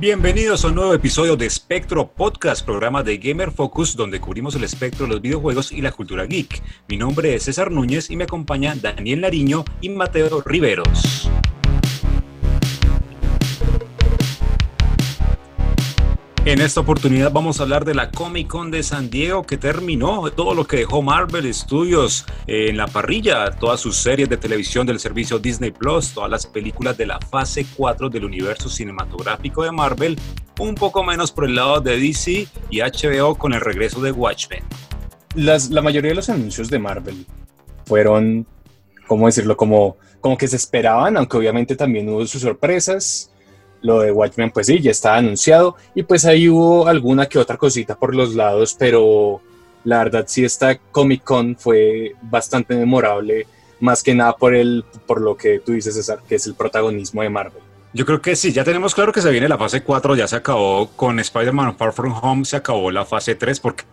Bienvenidos a un nuevo episodio de Spectro Podcast, programa de Gamer Focus, donde cubrimos el espectro de los videojuegos y la cultura geek. Mi nombre es César Núñez y me acompaña Daniel Nariño y Mateo Riveros. En esta oportunidad vamos a hablar de la Comic Con de San Diego que terminó, todo lo que dejó Marvel Studios en la parrilla, todas sus series de televisión del servicio Disney Plus, todas las películas de la fase 4 del universo cinematográfico de Marvel, un poco menos por el lado de DC y HBO con el regreso de Watchmen. La mayoría de los anuncios de Marvel fueron, ¿cómo decirlo? Como, como que se esperaban, aunque obviamente también hubo sus sorpresas lo de Watchmen, pues sí, ya estaba anunciado. Y pues ahí hubo alguna que otra cosita por los lados, pero la verdad sí esta Comic Con fue bastante memorable, más que nada por, el, por lo que tú dices, César, que es el protagonismo de Marvel. Yo creo que sí, ya tenemos claro que se viene la fase 4, ya se acabó con Spider-Man Far From Home, se acabó la fase 3 porque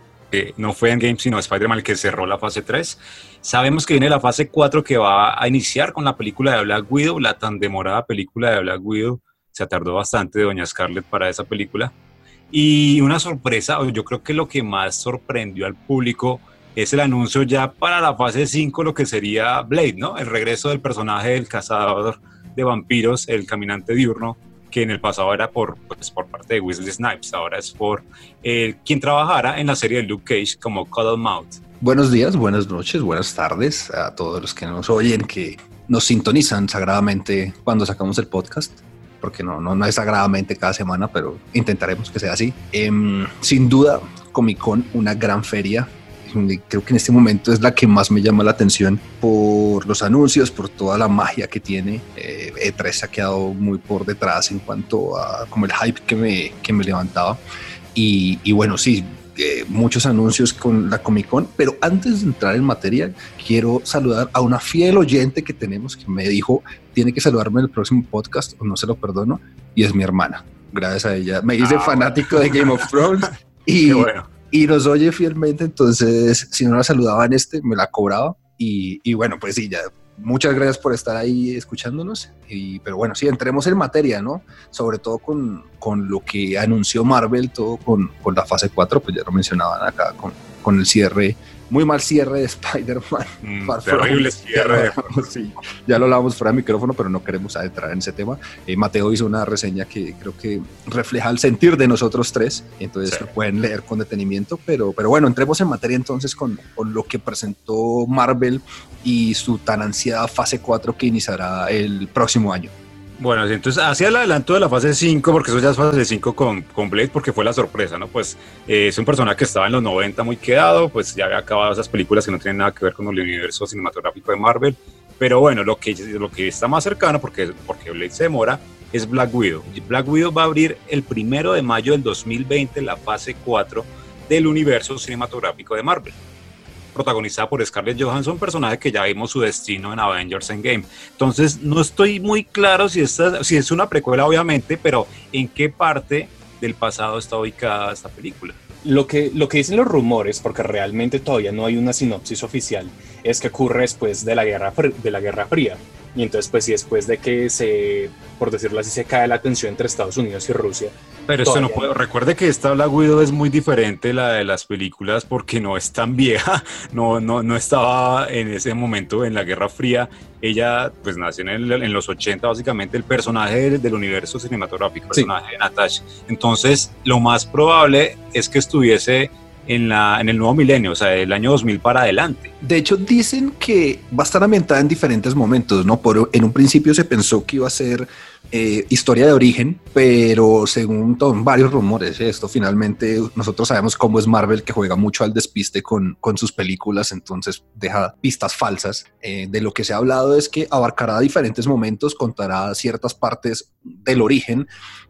no fue en Game, sino Spider-Man el que cerró la fase 3. Sabemos que viene la fase 4 que va a iniciar con la película de Black Widow, la tan demorada película de Black Widow, se tardó bastante Doña Scarlett para esa película. Y una sorpresa, yo creo que lo que más sorprendió al público es el anuncio ya para la fase 5, lo que sería Blade, ¿no? El regreso del personaje del cazador de vampiros, el caminante diurno, que en el pasado era por, pues, por parte de Wesley Snipes, ahora es por eh, quien trabajara en la serie de Luke Cage como Mouth. Buenos días, buenas noches, buenas tardes a todos los que nos oyen, que nos sintonizan sagradamente cuando sacamos el podcast porque no, no, no es sagradamente cada semana, pero intentaremos que sea así. Em, sin duda, Comic Con, una gran feria. Creo que en este momento es la que más me llama la atención por los anuncios, por toda la magia que tiene. Eh, E3 se ha quedado muy por detrás en cuanto a como el hype que me, que me levantaba. Y, y bueno, sí, eh, muchos anuncios con la Comic Con, pero antes de entrar en materia, quiero saludar a una fiel oyente que tenemos que me dijo, tiene que saludarme en el próximo podcast, o no se lo perdono, y es mi hermana. Gracias a ella. Me dice ah, fanático de Game of Thrones y, y nos oye fielmente, entonces si no la saludaba en este, me la cobraba. Y, y bueno, pues sí, ya muchas gracias por estar ahí escuchándonos. Y, pero bueno, sí, entremos en materia, ¿no? Sobre todo con, con lo que anunció Marvel, todo con, con, la fase 4, pues ya lo mencionaban acá, con, con el cierre muy mal cierre de Spider-Man. Mm, terrible cierre. sí, ya lo hablábamos fuera de micrófono, pero no queremos entrar en ese tema. Eh, Mateo hizo una reseña que creo que refleja el sentir de nosotros tres, entonces lo pueden leer con detenimiento, pero, pero bueno, entremos en materia entonces con, con lo que presentó Marvel y su tan ansiada fase 4 que iniciará el próximo año. Bueno, entonces hacia el adelanto de la fase 5, porque eso ya es fase 5 con, con Blade, porque fue la sorpresa, ¿no? Pues eh, es un personaje que estaba en los 90 muy quedado, pues ya había acabado esas películas que no tienen nada que ver con el universo cinematográfico de Marvel. Pero bueno, lo que, lo que está más cercano, porque, porque Blade se demora, es Black Widow. Black Widow va a abrir el primero de mayo del 2020 la fase 4 del universo cinematográfico de Marvel protagonizada por Scarlett Johansson, personaje que ya vimos su destino en Avengers Endgame. Entonces, no estoy muy claro si, esta, si es una precuela, obviamente, pero en qué parte del pasado está ubicada esta película. Lo que, lo que dicen los rumores, porque realmente todavía no hay una sinopsis oficial, es que ocurre después de la Guerra, de la Guerra Fría. Y entonces, pues, sí, después de que se, por decirlo así, se cae la tensión entre Estados Unidos y Rusia. Pero esto no puedo. Recuerde que esta Black Widow es muy diferente la de las películas porque no es tan vieja, no, no, no estaba en ese momento en la Guerra Fría. Ella, pues, nació en, en los 80, básicamente, el personaje del, universo cinematográfico, el personaje de Natasha. Entonces, lo más probable es que estuviese en, la, en el nuevo milenio, o sea, del año 2000 para adelante. De hecho, dicen que va a estar ambientada en diferentes momentos, ¿no? Por, en un principio se pensó que iba a ser eh, historia de origen, pero según varios rumores, esto finalmente nosotros sabemos cómo es Marvel, que juega mucho al despiste con, con sus películas, entonces deja pistas falsas. Eh, de lo que se ha hablado es que abarcará diferentes momentos, contará ciertas partes del origen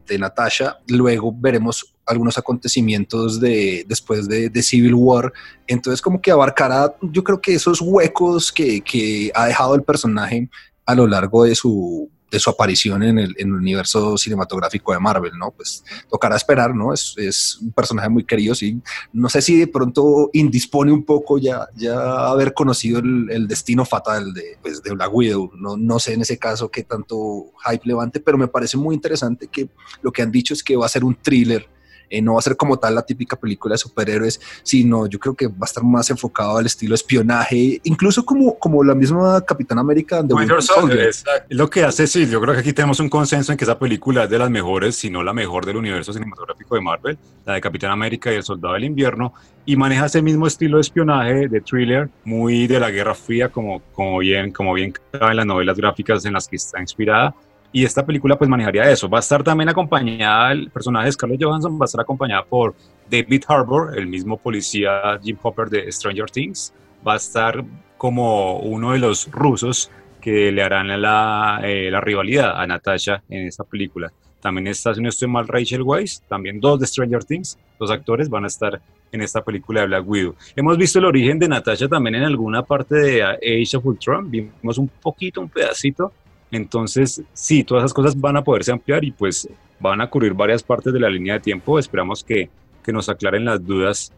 de Natasha, luego veremos algunos acontecimientos de después de, de, Civil War. Entonces, como que abarcará, yo creo que esos huecos que, que, ha dejado el personaje a lo largo de su, su aparición en el, universo cinematográfico de Marvel, ¿no? Pues tocará esperar, ¿no? Es, un personaje muy querido, sí. No sé si de pronto indispone un poco ya, ya haber conocido el, destino fatal de, pues, de Black Widow. No, no sé en ese caso qué tanto hype levante, pero me parece muy interesante que lo que han dicho es que va a ser un thriller eh, no va a ser como tal la típica película de superhéroes, sino yo creo que va a estar más enfocado al estilo espionaje, incluso como, como la misma Capitán América de Winter Soldier. Es lo que hace, sí, yo creo que aquí tenemos un consenso en que esa película es de las mejores, si no la mejor del universo cinematográfico de Marvel, la de Capitán América y el Soldado del Invierno, y maneja ese mismo estilo de espionaje, de thriller, muy de la Guerra Fría, como, como bien, como bien en las novelas gráficas en las que está inspirada y esta película pues manejaría eso. Va a estar también acompañada, el personaje de Scarlett Johansson va a estar acompañada por David Harbour, el mismo policía Jim Hopper de Stranger Things. Va a estar como uno de los rusos que le harán la, eh, la rivalidad a Natasha en esta película. También está, si no estoy mal, Rachel Weisz, también dos de Stranger Things, dos actores van a estar en esta película de Black Widow. Hemos visto el origen de Natasha también en alguna parte de Age of Ultron, vimos un poquito, un pedacito, entonces, sí, todas esas cosas van a poderse ampliar y pues van a cubrir varias partes de la línea de tiempo. Esperamos que, que nos aclaren las dudas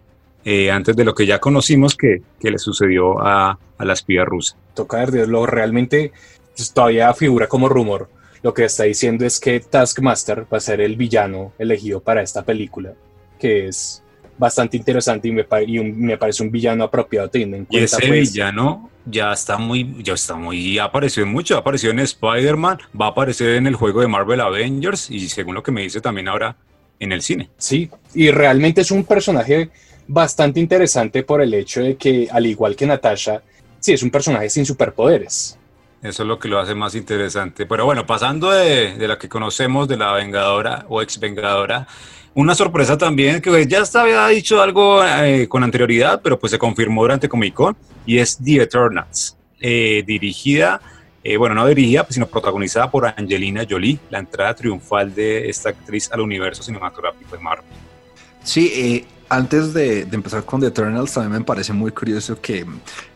eh, antes de lo que ya conocimos que, que le sucedió a, a, la espía rusa. Toca ver, lo realmente pues, todavía figura como rumor. Lo que está diciendo es que Taskmaster va a ser el villano elegido para esta película, que es bastante interesante y me, me parece un villano apropiado teniendo en cuenta. Y ese pues, villano ya está muy, ya está muy, apareció en mucho, apareció en Spider-Man, va a aparecer en el juego de Marvel Avengers y según lo que me dice también ahora en el cine. Sí, y realmente es un personaje bastante interesante por el hecho de que, al igual que Natasha, sí, es un personaje sin superpoderes. Eso es lo que lo hace más interesante. Pero bueno, pasando de, de la que conocemos, de la Vengadora o ex Vengadora, una sorpresa también, que ya había dicho algo eh, con anterioridad, pero pues se confirmó durante Comic Con, y es The Eternals, eh, dirigida, eh, bueno, no dirigida, sino protagonizada por Angelina Jolie, la entrada triunfal de esta actriz al universo cinematográfico de Marvel. Sí, antes de, empezar con The Eternals, también me parece muy curioso que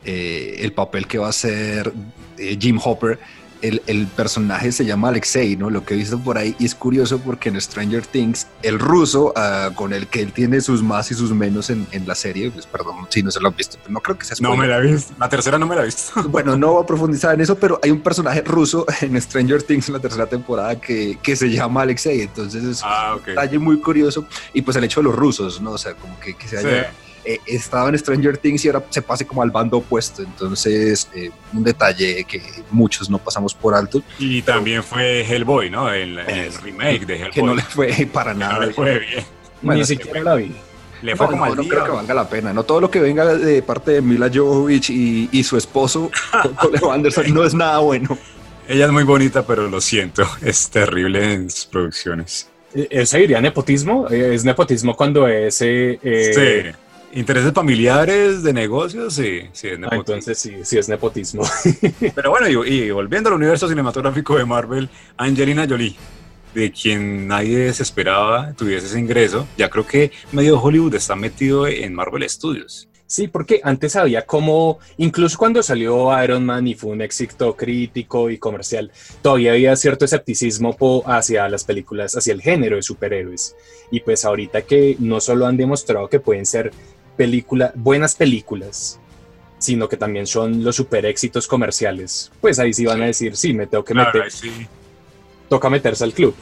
el papel que va a hacer Jim Hopper el, personaje se llama Alexei, ¿no? Lo que he visto por ahí. Y es curioso porque en Stranger Things, el ruso ah, con el que él tiene sus más y sus menos en, la serie, pues perdón si no se lo han visto, pero no creo que sea No me la he visto. La tercera no me la he visto. Bueno, no voy a profundizar en eso, pero hay un personaje ruso en Stranger Things en la tercera temporada que, que se llama Alexei. Entonces es ah, un detalle muy curioso. Y pues el hecho de los rusos, ¿no? O sea, como que, que se haya eh, estaba en Stranger Things y ahora se pase como al bando opuesto. Entonces, eh, un detalle que muchos no pasamos por alto. Y también fue Hellboy, ¿no? El, el remake de Hellboy. Que no le fue para nada. No le fue bien. Ni siquiera la vi. Le fue como no, no creo que valga la pena. No todo lo que venga de parte de Mila Jovovich y, y su esposo, Cole Anderson, no es nada bueno. Ella es muy bonita, pero lo siento, es terrible en sus producciones. ¿Él seguiría nepotismo? ¿Es nepotismo cuando es... Eh, sí Intereses familiares, de negocios, sí, sí es ah, nepotismo. entonces sí, sí es nepotismo. Pero bueno, y, volviendo al universo cinematográfico de Marvel, Angelina Jolie, de quien nadie se esperaba tuviese ese ingreso, ya creo que medio Hollywood está metido en Marvel Studios. Sí, porque antes había como, incluso cuando salió Iron Man y fue un éxito crítico y comercial, todavía había cierto escepticismo hacia las películas, hacia el género de superhéroes. Y pues ahorita que no solo han demostrado que pueden ser película, buenas películas, sino que también son los super éxitos comerciales, pues ahí sí van a decir, sí, me tengo que meter. Toca meterse al club.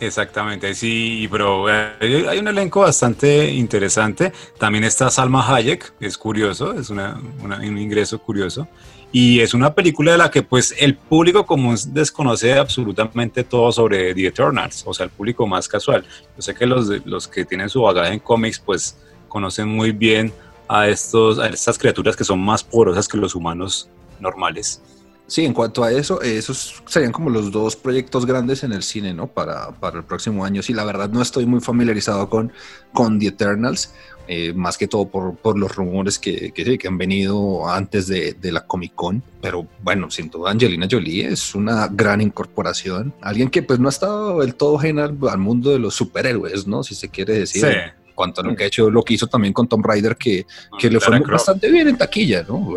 Exactamente, sí, pero hay un elenco bastante interesante. También está Salma Hayek, es curioso, es una, un ingreso curioso. Y es una película de la que pues el público común desconoce absolutamente todo sobre The Eternals, o sea, el público más casual. Yo sé que los, los que tienen su bagaje en cómics pues conocen muy bien a, estos, a estas criaturas que son más porosas que los humanos normales. Sí, en cuanto a eso, esos serían como los dos proyectos grandes en el cine, ¿no? Para, para el próximo año. Sí, la verdad no estoy muy familiarizado con, con The Eternals, eh, más que todo por, por los rumores que, que, que han venido antes de, de, la Comic Con. Pero bueno, sin duda Angelina Jolie es una gran incorporación. Alguien que pues no ha estado del todo genial al mundo de los superhéroes, ¿no? Si se quiere decir. Sí cuanto a lo que ha hecho, lo que hizo también con Tom Raider, que, que le fue bastante bien en taquilla, ¿no?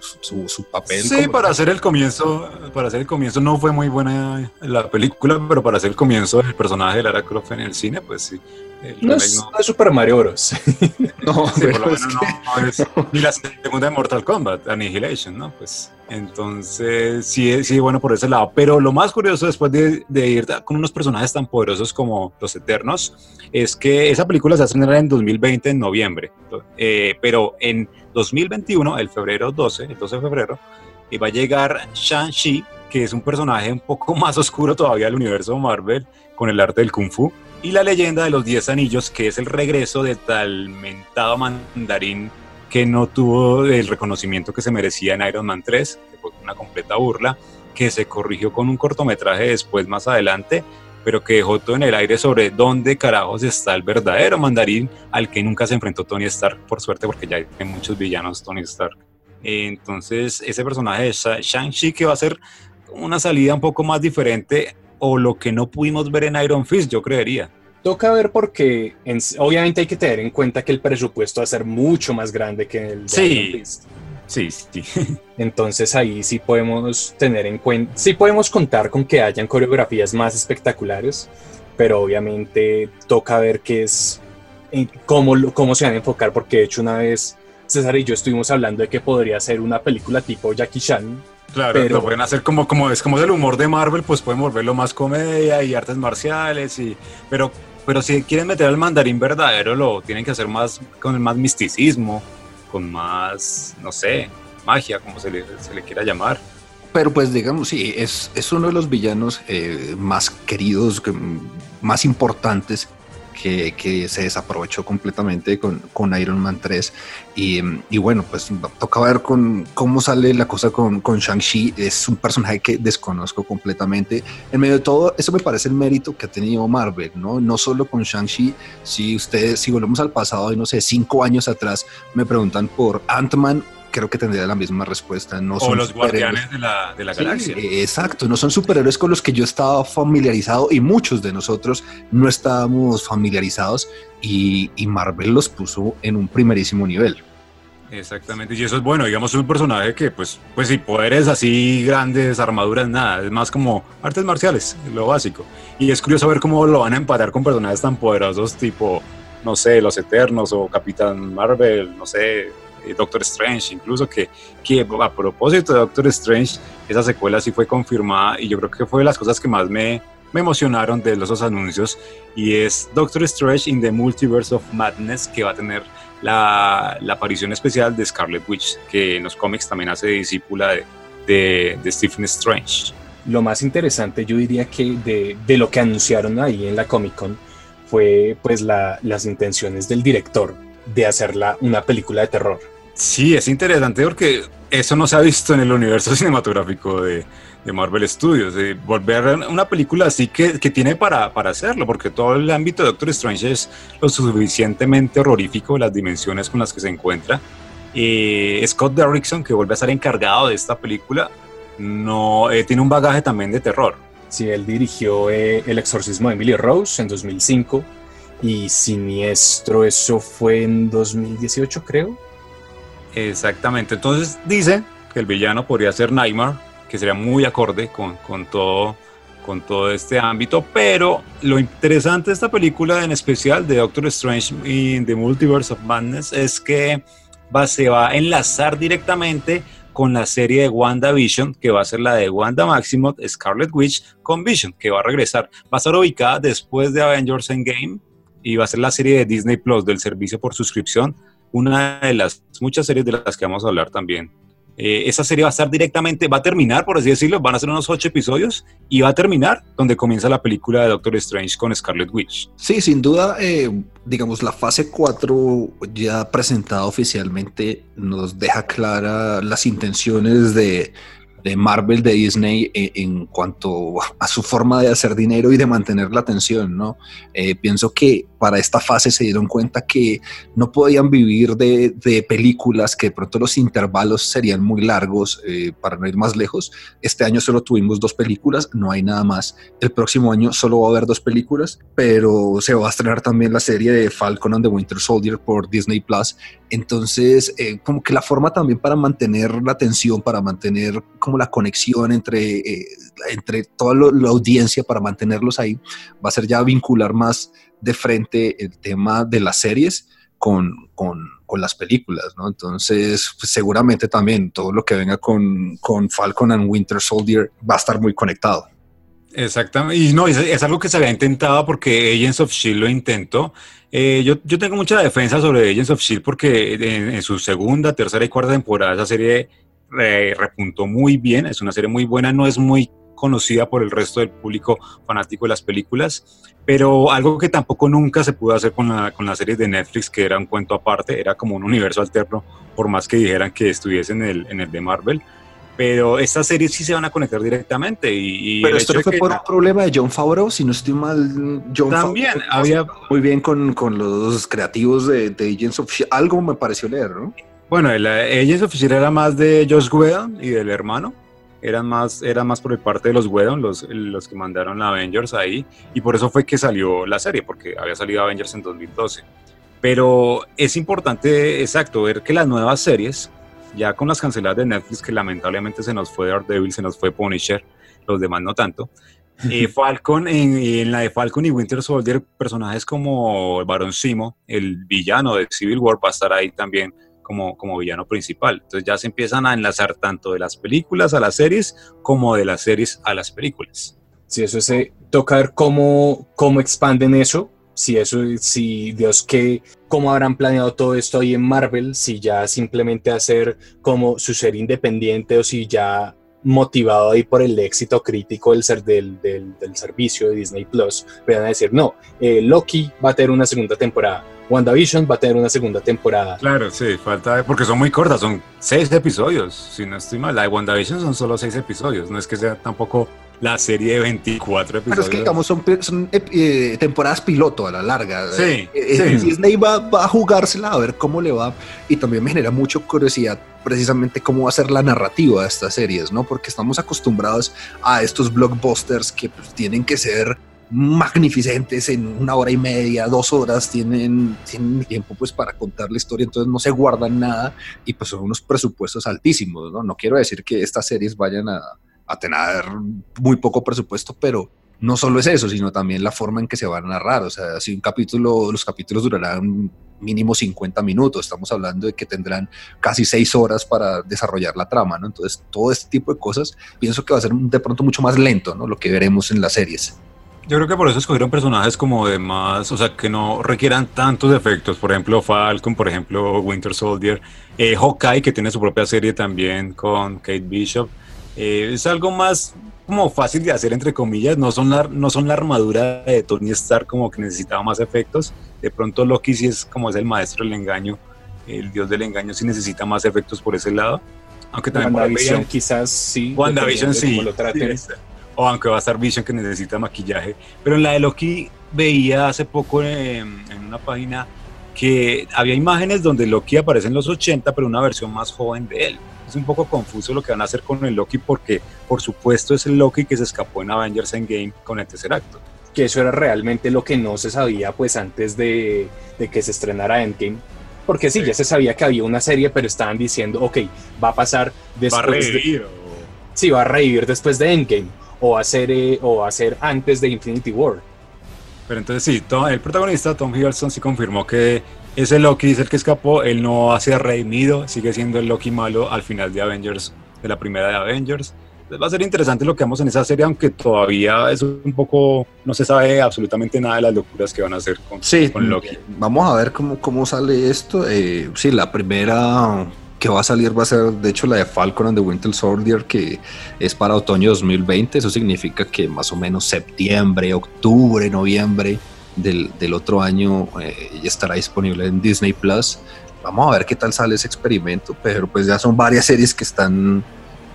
su, su papel. Sí, para hacer el comienzo, para hacer el comienzo no fue muy buena la película, pero para hacer el comienzo del personaje de Lara Croft en el cine, pues sí. No es, no es, Super Mario Bros. no, sí, por lo menos no, es ni la segunda de Mortal Kombat, Annihilation, ¿no? Pues entonces sí, sí, bueno por ese lado. Pero lo más curioso después de, de ir con unos personajes tan poderosos como los Eternos es que esa película se va a en 2020 en noviembre, eh, pero en 2021, el febrero 12, el 12 de febrero, y va a llegar Shang-Chi, que es un personaje un poco más oscuro todavía del universo Marvel, con el arte del Kung Fu, y la leyenda de los Diez Anillos, que es el regreso de tal mentado mandarín que no tuvo el reconocimiento que se merecía en Iron Man 3, que fue una completa burla, que se corrigió con un cortometraje después más adelante, pero que dejó todo en el aire sobre dónde carajos está el verdadero mandarín al que nunca se enfrentó Tony Stark, por suerte, porque ya hay muchos villanos Tony Stark. Entonces, ese personaje de Shang-Chi que va a ser una salida un poco más diferente o lo que no pudimos ver en Iron Fist, yo creería. Toca ver porque obviamente hay que tener en cuenta que el presupuesto va a ser mucho más grande que el de Iron Fist. Sí, sí. Entonces ahí sí podemos tener en cuenta, sí podemos contar con que hayan coreografías más espectaculares, pero obviamente toca ver qué es, cómo, cómo se van a enfocar, porque de hecho una vez César y yo estuvimos hablando de que podría ser una película tipo Jackie Chan. Claro, pero, lo pueden hacer como, como es como el humor de Marvel, pues pueden volverlo más comedia y artes marciales, y, pero, pero si quieren meter al mandarín verdadero, lo tienen que hacer más con más misticismo con más, no sé, magia, como se le, se le quiera llamar. Pero pues digamos, sí, es, es uno de los villanos eh, más queridos, más importantes que, se desaprovechó completamente con, con Iron Man 3. Y, y, bueno, pues toca ver con cómo sale la cosa con, con Shang-Chi. Es un personaje que desconozco completamente. En medio de todo, eso me parece el mérito que ha tenido Marvel, ¿no? No solo con Shang-Chi. Si ustedes, si volvemos al pasado, no sé, cinco años atrás, me preguntan por Ant-Man creo que tendría la misma respuesta. No o los guardianes de la, de la galaxia. Exacto, no son superhéroes con los que yo estaba familiarizado y muchos de nosotros no estábamos familiarizados y, y Marvel los puso en un primerísimo nivel. Exactamente, y eso es bueno, digamos, un personaje que, pues, pues sin poderes así grandes, armaduras, nada, es más como artes marciales, lo básico. Y es curioso ver cómo lo van a empatar con personajes tan poderosos, tipo, no sé, los Eternos o Capitán Marvel, no sé, eh, Doctor Strange, incluso que, que a propósito de Doctor Strange, esa secuela sí fue confirmada y yo creo que fue de las cosas que más me, me emocionaron de los dos anuncios y es Doctor Strange in the Multiverse of Madness que va a tener la, la aparición especial de Scarlet Witch, que en los cómics también hace discípula de, de, de Stephen Strange. Lo más interesante yo diría que de, de lo que anunciaron ahí en la Comic Con fue pues la, las intenciones del director de hacerla una película de terror. Sí, es interesante porque eso no se ha visto en el universo cinematográfico de, de Marvel Studios, de volver a una película así que, que tiene para, para, hacerlo, porque todo el ámbito de Doctor Strange es lo suficientemente horrorífico, las dimensiones con las que se encuentra. y Scott Derrickson, que vuelve a ser encargado de esta película, no eh, tiene un bagaje también de terror. Sí, él dirigió eh, El exorcismo de Emily Rose en 2005 y Siniestro, eso fue en 2018 creo. Exactamente, entonces dice que el villano podría ser Nightmare, que sería muy acorde con, con, todo, con todo este ámbito, pero lo interesante de esta película, en especial de Doctor Strange in the Multiverse of Madness, es que va, se va a enlazar directamente con la serie de WandaVision, que va a ser la de Wanda Maximoff, Scarlet Witch, con Vision, que va a regresar. Va a estar ubicada después de Avengers Endgame y va a ser la serie de Disney Plus del servicio por suscripción una de las muchas series de las que vamos a hablar también. Eh, esa serie va a estar directamente, va a terminar, por así decirlo, van a ser unos ocho episodios y va a terminar donde comienza la película de Doctor Strange con Scarlet Witch. Sí, sin duda, eh, digamos, la fase 4 ya presentada oficialmente nos deja clara las intenciones de, de Marvel, de Disney, eh, en, cuanto a su forma de hacer dinero y de mantener la atención, ¿no? pienso que para esta fase se dieron cuenta que no podían vivir de, de películas, que de pronto los intervalos serían muy largos eh, para no ir más lejos. Este año solo tuvimos dos películas, no hay nada más. El próximo año solo va a haber dos películas, pero se va a estrenar también la serie de Falcon and the Winter Soldier por Disney Plus. Entonces, eh, como que la forma también para mantener la atención, para mantener como la conexión entre, eh, entre toda la audiencia, para mantenerlos ahí, va a ser ya vincular más de frente el tema de las series con, con, con las películas, ¿no? Entonces, pues, seguramente también todo lo que venga con, con Falcon and Winter Soldier va a estar muy conectado. Exactamente, y no, es, algo que se había intentado porque Agents of Shield lo intentó. Eh, yo, yo, tengo mucha defensa sobre Agents of Shield porque en, en, su segunda, tercera y cuarta temporada esa serie eh, repuntó muy bien, es una serie muy buena, no es muy conocida por el resto del público fanático de las películas, pero algo que tampoco nunca se pudo hacer con la, con la serie de Netflix, que era un cuento aparte, era como un universo alterno, por más que dijeran que estuviese en el, en el de Marvel pero estas series sí se van a conectar directamente. Y, y pero esto no fue por un problema de John Favreau, si no estoy mal, John también Favreau había muy bien con, con los creativos de, de, Agents of Shield. Algo me pareció leer, ¿no? Bueno, el Agents of Shield era más de Josh Whedon y del hermano. Eran más, era más por parte de los Whedon, los, los que mandaron la Avengers ahí, y por eso fue que salió la serie, porque había salido Avengers en 2012. Pero es importante, exacto, ver que las nuevas series ya con las canceladas de Netflix, que lamentablemente se nos fue Daredevil, se nos fue Punisher, los demás no tanto. Eh, Falcon, en, en, la de Falcon y Winter Soldier, personajes como el Barón Simo, el villano de Civil War, va a estar ahí también como, como villano principal. Entonces ya se empiezan a enlazar tanto de las películas a las series como de las series a las películas. Sí, eso se toca ver cómo, cómo expanden eso, si eso, si Dios que, cómo habrán planeado todo esto ahí en Marvel, si ya simplemente hacer como su ser independiente o si ya motivado ahí por el éxito crítico del, ser, del, del, servicio de Disney Plus, van a decir, no, eh, Loki va a tener una segunda temporada, WandaVision va a tener una segunda temporada. Claro, sí, falta, porque son muy cortas, son seis episodios, si no estoy mal, la de WandaVision son solo seis episodios, no es que sea tampoco la serie de 24 episodios. Pero es que, digamos, son, son eh, temporadas piloto a la larga. Sí, eh, sí. Disney va, va, a jugársela a ver cómo le va. Y también me genera mucho curiosidad precisamente cómo va a ser la narrativa de estas series, ¿no? Porque estamos acostumbrados a estos blockbusters que pues, tienen que ser magnificentes en una hora y media, dos horas, tienen, tienen tiempo pues para contar la historia, entonces no se guardan nada y pues son unos presupuestos altísimos, ¿no? No quiero decir que estas series vayan a, tener muy poco presupuesto, pero no solo es eso, sino también la forma en que se van a narrar. O sea, si un capítulo, los capítulos durarán mínimo 50 minutos, estamos hablando de que tendrán casi 6 horas para desarrollar la trama, ¿no? Entonces, todo este tipo de cosas pienso que va a ser de pronto mucho más lento, ¿no? Lo que veremos en las series. Yo creo que por eso escogieron personajes como de más, o sea, que no requieran tantos efectos. Por ejemplo, Falcon, por ejemplo, Winter Soldier, eh, Hawkeye, que tiene su propia serie también con Kate Bishop. Eh, es algo más como fácil de hacer, entre comillas. No son, la, no son la armadura de Tony Stark como que necesitaba más efectos. De pronto Loki sí es como es el maestro del engaño, el dios del engaño sí necesita más efectos por ese lado. Aunque también WandaVision quizás sí. WandaVision sí. sí o aunque va a estar Vision que necesita maquillaje. Pero en la de Loki veía hace poco en, en, una página que había imágenes donde Loki aparece en los 80, pero una versión más joven de él. Es un poco confuso lo que van a hacer con el Loki porque, por supuesto, es el Loki que se escapó en Avengers Endgame con el tercer acto. Que eso era realmente lo que no se sabía pues antes de, de que se estrenara Endgame. Porque sí, sí, ya se sabía que había una serie, pero estaban diciendo, ok, va a pasar después va a revivir, de... O... Sí, va a revivir después de Endgame o hacer, eh, o hacer antes de Infinity War. Pero entonces sí, Tom, el protagonista Tom Hiddleston sí confirmó que ese Loki es el que escapó, él no ha sido redimido, sigue siendo el Loki malo al final de Avengers, de la primera de Avengers. Entonces va a ser interesante lo que vemos en esa serie, aunque todavía es un poco, no se sabe absolutamente nada de las locuras que van a hacer con, sí, con Loki. Vamos a ver cómo, cómo sale esto. Eh, sí, la primera que va a salir va a ser, de hecho, la de Falcon and the Winter Soldier, que es para otoño 2020. Eso significa que más o menos septiembre, octubre, noviembre del, del otro año eh, ya estará disponible en Disney Plus. Vamos a ver qué tal sale ese experimento, pero pues ya son varias series que están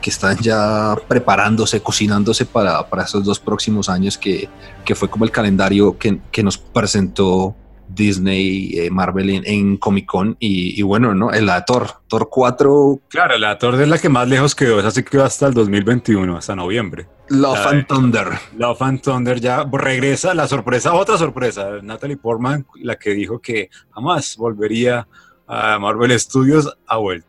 que están ya preparándose, cocinándose para, para esos dos próximos años que, que fue como el calendario que, que nos presentó Disney, eh, Marvel en, Comic Con y, bueno, ¿no? El la Thor, Thor 4. Claro, la Thor es la que más lejos quedó, esa sí quedó hasta el 2021, hasta noviembre. Love and Thunder. Love and Thunder ya regresa, la sorpresa, otra sorpresa, Natalie Portman, la que dijo que jamás volvería a Marvel Studios ha vuelto.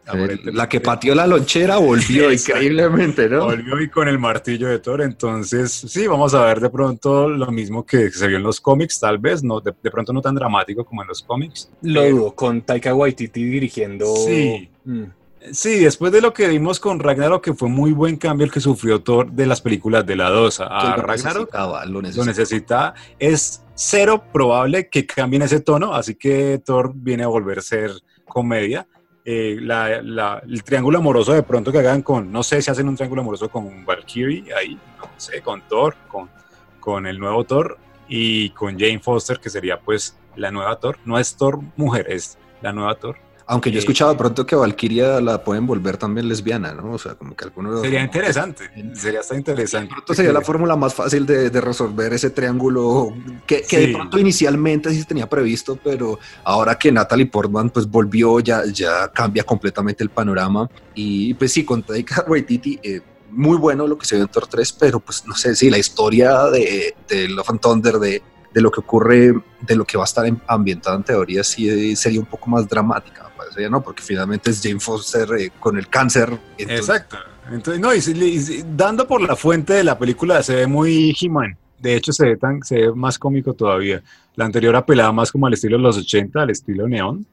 la que pateó la lonchera volvió increíblemente, ¿no? Volvió y con el martillo de Thor. Entonces, sí, vamos a ver de pronto lo mismo que se vio en los cómics, tal vez, no, de, pronto no tan dramático como en los cómics. Lo dudo, con Taika Waititi dirigiendo. Sí. Mm. Sí, después de lo que vimos con Ragnarok, que fue muy buen cambio el que sufrió Thor de las películas de la 2 a Ragnarok, lo necesita. Es cero probable que cambien ese tono, así que Thor viene a volver a ser comedia. Eh, el triángulo amoroso de pronto que hagan con, no sé si hacen un triángulo amoroso con Valkyrie ahí, no sé, con Thor, con, con el nuevo Thor y con Jane Foster, que sería pues la nueva Thor. No es Thor mujer, es la nueva Thor. Aunque yo he escuchado pronto que Valkyria la pueden volver también lesbiana, ¿no? O sea, como que algunos... Sería interesante, sería hasta interesante. Pronto sería la fórmula más fácil de, resolver ese triángulo que, de pronto inicialmente sí se tenía previsto, pero ahora que Natalie Portman pues volvió ya, ya cambia completamente el panorama. Y pues sí, con Taika Waititi... Eh, muy bueno lo que se ve en Thor 3, pero pues no sé si la historia de, de Love and Thunder, de, de lo que ocurre, de lo que va a estar ambientado en teoría, sí sería un poco más dramática ¿no? Porque finalmente es Jane Foster eh, con el cáncer. Exacto. Entonces, no, y, dando por la fuente de la película se ve muy he De hecho, se ve, tan, se ve más cómico todavía. La anterior apelaba más como al estilo de los 80, al estilo neon,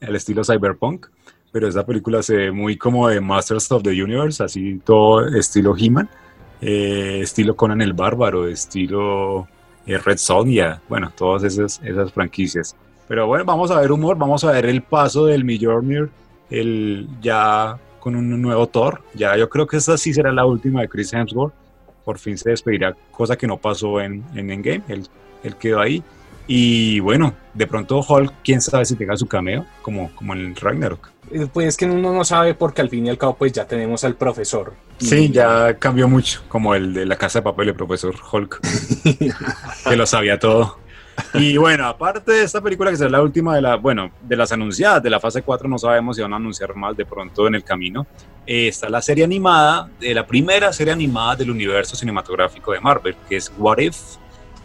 al estilo cyberpunk. Pero esta película se ve muy como de Masters of the Universe, así todo estilo He-Man, eh, estilo Conan el Bárbaro, estilo eh, Red Sonja, bueno, todas esas, esas franquicias. Pero bueno, vamos a ver humor, vamos a ver el paso del Mjolnir, el ya con un nuevo Thor. Ya yo creo que esta sí será la última de Chris Hemsworth. Por fin se despedirá, cosa que no pasó en, en Endgame. Él, él quedó ahí. Y bueno, de pronto Hulk, quién sabe si tenga su cameo, como, como en Ragnarok. Eh, pues es que uno no sabe porque al fin y al cabo pues ya tenemos al profesor. Sí, ya cambió mucho, como el de la casa de papel, el profesor Hulk, que lo sabía todo. Y bueno, aparte de esta película que será la última de la, bueno, de las anunciadas de la fase 4, no sabemos si van a anunciar más de pronto en el camino. Eh, está la serie animada, de la primera serie animada del universo cinematográfico de Marvel, que es What If.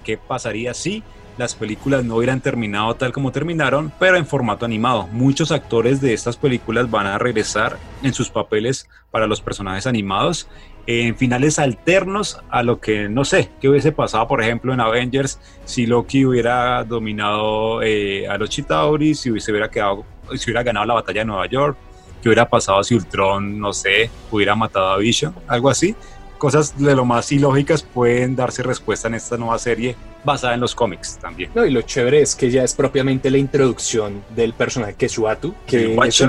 ¿Qué pasaría si las películas no hubieran terminado tal como terminaron, pero en formato animado? Muchos actores de estas películas van a regresar en sus papeles para los personajes animados en finales alternos a lo que no sé qué hubiese pasado, por ejemplo, en Avengers, si Loki hubiera dominado eh, a los Chitauri, si hubiese hubiera quedado, si hubiera ganado la batalla de Nueva York, qué hubiera pasado si Ultron, no sé, hubiera matado a Vision, algo así. Cosas de lo más ilógicas pueden darse respuesta en esta nueva serie basada en los cómics también. No, y lo chévere es que ya es propiamente la introducción del personaje Kesuatu, que es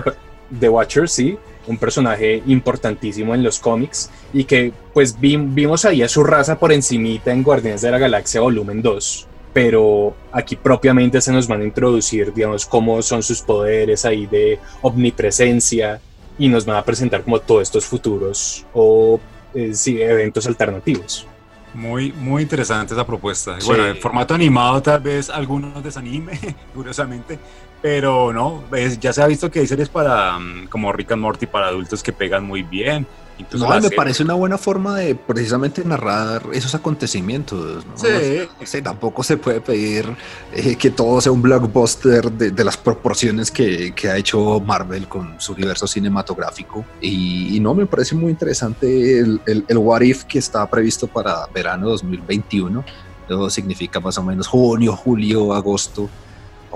The Watcher, sí, un personaje importantísimo en los cómics y que pues vimos ahí a su raza por encimita en Guardianes de la Galaxia volumen 2 pero aquí propiamente se nos van a introducir, digamos, cómo son sus poderes ahí de omnipresencia y nos van a presentar como todos estos futuros o eh, sí, eventos alternativos. Muy, muy interesante esa propuesta. Bueno, en formato animado tal vez algunos desanime, curiosamente, pero no, ya se ha visto que hay series para, mm, como Rick and Morty para adultos que pegan muy bien. No, me parece una buena forma de precisamente narrar esos acontecimientos. Sí. tampoco se puede pedir eh, que todo sea un blockbuster de, las proporciones que, que, ha hecho Marvel con su universo cinematográfico. Y, no, me parece muy interesante el, el, el What If que está previsto para verano 2021. Eso significa más o menos junio, julio, agosto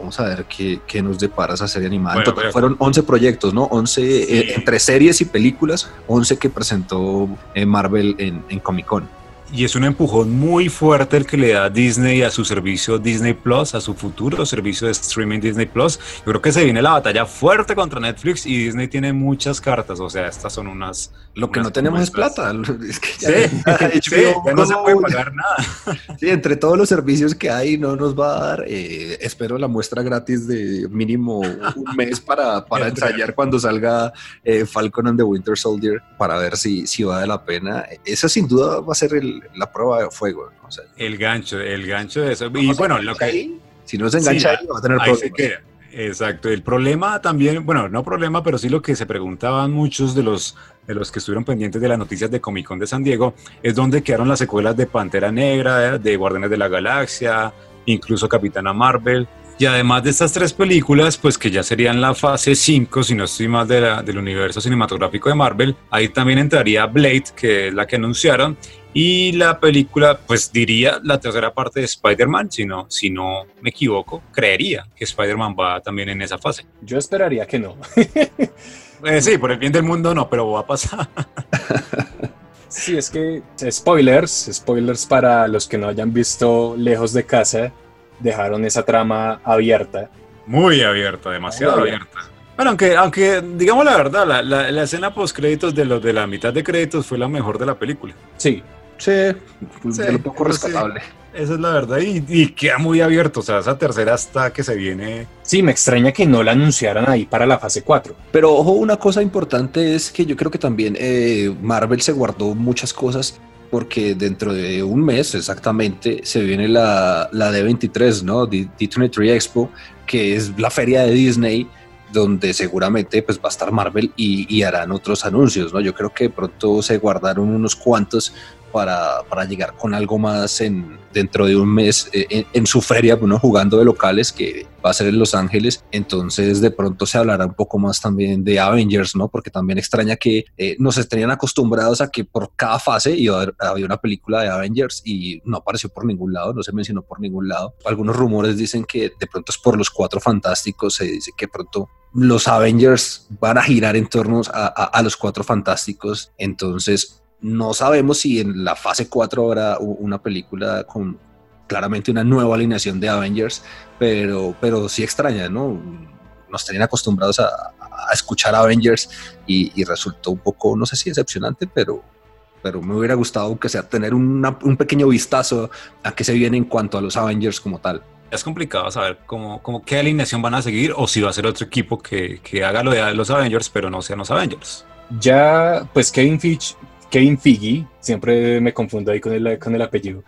Vamos a ver qué, qué nos depara esa serie animada. fueron 11 proyectos, ¿no? 11 eh, entre series y películas, 11 que presentó eh, Marvel en, en Comic Con. Y es un empujón muy fuerte el que le da Disney a su servicio Disney Plus, a su futuro servicio de streaming Disney Plus. Yo creo que se viene la batalla fuerte contra Netflix y Disney tiene muchas cartas. O sea, estas son unas. Lo que no tenemos es plata. Es que ya, no se puede pagar nada. Sí, entre todos los servicios que hay, no nos va a dar. Eh, espero la muestra gratis de mínimo un mes para, para ensayar cuando salga eh, Falcon and the Winter Soldier para ver si, si vale la pena. Esa sin duda va a ser el, la prueba de fuego. el gancho, el gancho de eso. Y bueno, lo que... Si no se engancha, Sí, ahí, va a tener problemas. Exacto. El problema también, bueno, no problema, pero sí lo que se preguntaban muchos de los, de los que estuvieron pendientes de las noticias de Comic Con de San Diego es dónde quedaron las secuelas de Pantera Negra, de Guardianes de la Galaxia, incluso Capitana Marvel. Y además de estas tres películas, pues que ya serían la fase 5, si no estoy de la- del universo cinematográfico de Marvel, ahí también entraría Blade, que es la que anunciaron, y la película, pues diría la tercera parte de Spider-Man, si no, si no me equivoco, creería que Spider-Man va también en esa fase. Yo esperaría que no. Eh, sí, por el bien del mundo no, pero va a pasar. Sí, es que spoilers, spoilers para los que no hayan visto Lejos de Casa, dejaron esa trama abierta. Muy abierta, demasiado Muy abierta. Bueno, aunque, aunque digamos la verdad, la, la, la escena post créditos de los de la mitad de créditos fue la mejor de la película. Sí, Sí, Sí, de lo poco pero sí. rescatable. Esa es la verdad y, y queda muy abierto. O sea, esa tercera hasta que se viene. sí, me extraña que no la anunciaran ahí para la fase 4. Pero ojo, una cosa importante es que yo creo que también eh, Marvel se guardó muchas cosas porque dentro de un mes exactamente se viene la, la D23, ¿no? D- D23 Expo, que es la feria de Disney donde seguramente pues va a estar Marvel y, y harán otros anuncios, ¿no? Yo creo que pronto se guardaron unos cuantos para, para llegar con algo más en, dentro de un mes eh, en, su feria, bueno, jugando de locales que va a ser en Los Ángeles. Entonces de pronto se hablará un poco más también de Avengers, ¿no? Porque también extraña que eh, nos tenían acostumbrados a que por cada fase iba había una película de Avengers y no apareció por ningún lado, no se mencionó por ningún lado. Algunos rumores dicen que de pronto es por los cuatro fantásticos, se dice que pronto los Avengers van a girar en torno a, a los cuatro fantásticos. Entonces no sabemos si en la fase 4 habrá una película con claramente una nueva alineación de Avengers, pero, pero sí extraña, ¿no? Nos tenían acostumbrados a, a escuchar Avengers y, y resultó un poco, no sé si decepcionante, pero, pero me hubiera gustado que sea tener una- un pequeño vistazo a qué se viene en cuanto a los Avengers como tal. Es complicado saber cómo, cómo qué alineación van a seguir o si va a ser otro equipo que, que haga lo de los Avengers, pero no sean los Avengers. Ya, pues Kevin Fitch, Kevin Feige, siempre me confundo ahí con el, con el apellido.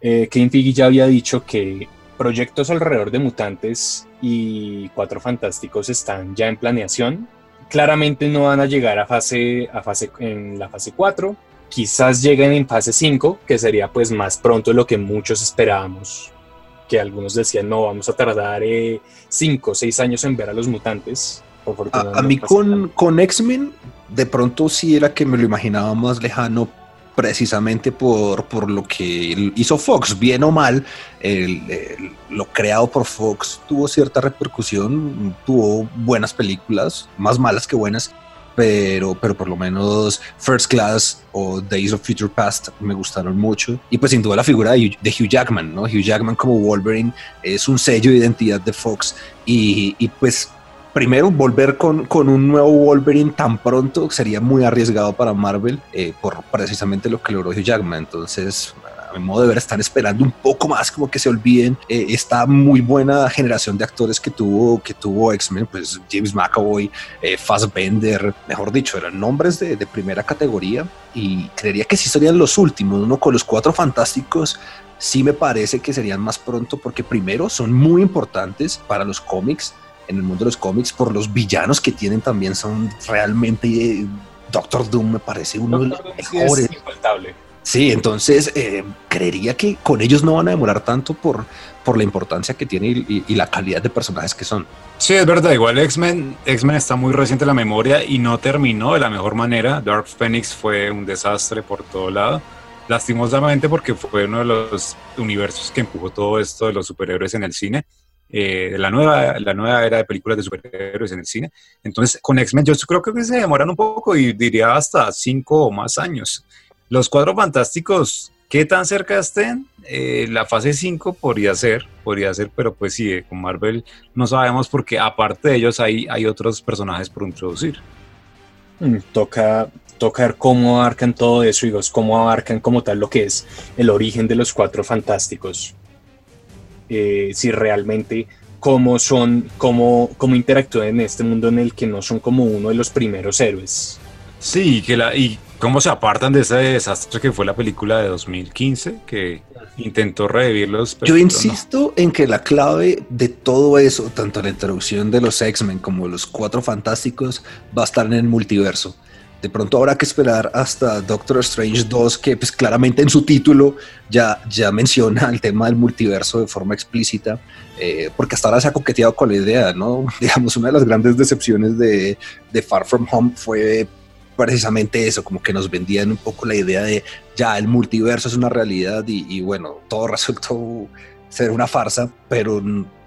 eh, Kevin Feige ya había dicho que proyectos alrededor de mutantes y cuatro fantásticos están ya en planeación. Claramente no van a llegar a fase, a fase en la fase 4. Quizás lleguen en fase 5, que sería pues más pronto de lo que muchos esperábamos. Que algunos decían, no, vamos a tardar 5 o 6 años en ver a los mutantes. A, a mí con, con X-Men, de pronto sí era que me lo imaginaba más lejano, precisamente por, por lo que hizo Fox, bien o mal. Lo creado por Fox tuvo cierta repercusión, tuvo buenas películas, más malas que buenas. Pero, pero por lo menos First Class o Days of Future Past me gustaron mucho. Y pues sin duda la figura de Hugh Jackman, ¿no? Hugh Jackman como Wolverine es un sello de identidad de Fox. Y, y pues primero, volver con, con, un nuevo Wolverine tan pronto sería muy arriesgado para Marvel eh, por precisamente lo que logró Hugh Jackman. Entonces, a mi modo de ver, están esperando un poco más, como que se olviden eh, esta muy buena generación de actores que tuvo, que tuvo X-Men, pues James McAvoy, eh, Fassbender, mejor dicho, eran nombres de, de, primera categoría y creería que sí serían los últimos, ¿no? Con los cuatro fantásticos sí me parece que serían más pronto porque primero son muy importantes para los cómics en el mundo de los cómics por los villanos que tienen también son realmente eh, Doctor Doom me parece uno Doctor de los mejores. Sí, es sí, entonces eh, creería que con ellos no van a demorar tanto por, por la importancia que tiene y, y, la calidad de personajes que son. Sí, es verdad, igual X-Men X-Men está muy reciente en la memoria y no terminó de la mejor manera. Dark Phoenix fue un desastre por todo lado. Lastimosamente porque fue uno de los universos que empujó todo esto de los superhéroes en el cine eh, la, nueva, la nueva era de películas de superhéroes en el cine. Entonces, con X-Men yo creo que se demoran un poco y diría hasta cinco o más años. Los Cuatro Fantásticos, ¿qué tan cerca estén? Eh, la fase 5 podría ser, podría ser, pero pues sí, eh, con Marvel no sabemos porque aparte de ellos hay, hay otros personajes por introducir. Mm, toca, toca ver cómo abarcan todo eso y cómo abarcan como tal lo que es el origen de los Cuatro Fantásticos. Eh, si realmente cómo son, cómo, cómo interactúan en este mundo en el que no son como uno de los primeros héroes. Sí, que la, y cómo se apartan de ese desastre que fue la película de 2015, que intentó revivirlos. Yo insisto en que la clave de todo eso, tanto la introducción de los X-Men como los Cuatro Fantásticos, va a estar en el multiverso. De pronto habrá que esperar hasta Doctor Strange 2, que pues claramente en su título ya, ya menciona el tema del multiverso de forma explícita, eh, porque hasta ahora se ha coqueteado con la idea, ¿no? Digamos, una de las grandes decepciones de, de Far From Home fue precisamente eso, como que nos vendían un poco la idea de ya el multiverso es una realidad y, bueno, todo resultó ser una farsa, pero